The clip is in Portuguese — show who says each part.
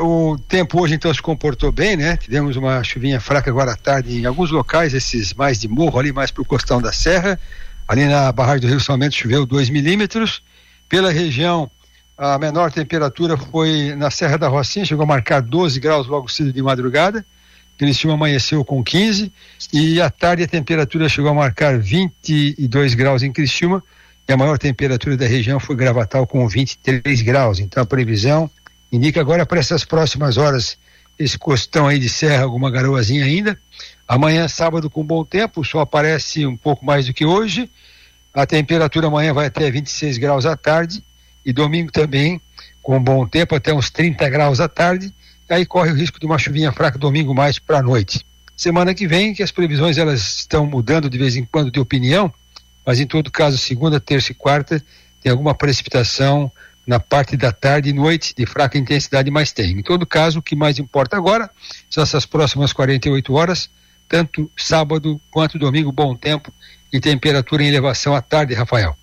Speaker 1: O tempo hoje então se comportou bem, né? Tivemos uma chuvinha fraca agora à tarde em alguns locais, esses mais de morro ali, mais para o costão da serra. Ali na barragem do Rio Salmento choveu 2 milímetros. Pela região, a menor temperatura foi na Serra da Rocinha, chegou a marcar 12 graus logo cedo de madrugada. Criciúma amanheceu com 15 e à tarde a temperatura chegou a marcar 22 graus em Criciúma e a maior temperatura da região foi Gravatal com 23 graus. Então a previsão indica agora para essas próximas horas esse costão aí de serra, alguma garoazinha ainda. Amanhã, sábado, com bom tempo, sol aparece um pouco mais do que hoje. A temperatura amanhã vai até 26 graus à tarde e domingo também, com bom tempo, até uns 30 graus à tarde. Aí corre o risco de uma chuvinha fraca domingo mais para a noite. Semana que vem, que as previsões elas estão mudando de vez em quando de opinião, mas em todo caso, segunda, terça e quarta tem alguma precipitação na parte da tarde e noite de fraca intensidade, mas tem. Em todo caso, o que mais importa agora são essas próximas 48 horas, tanto sábado quanto domingo, bom tempo e temperatura em elevação à tarde, Rafael.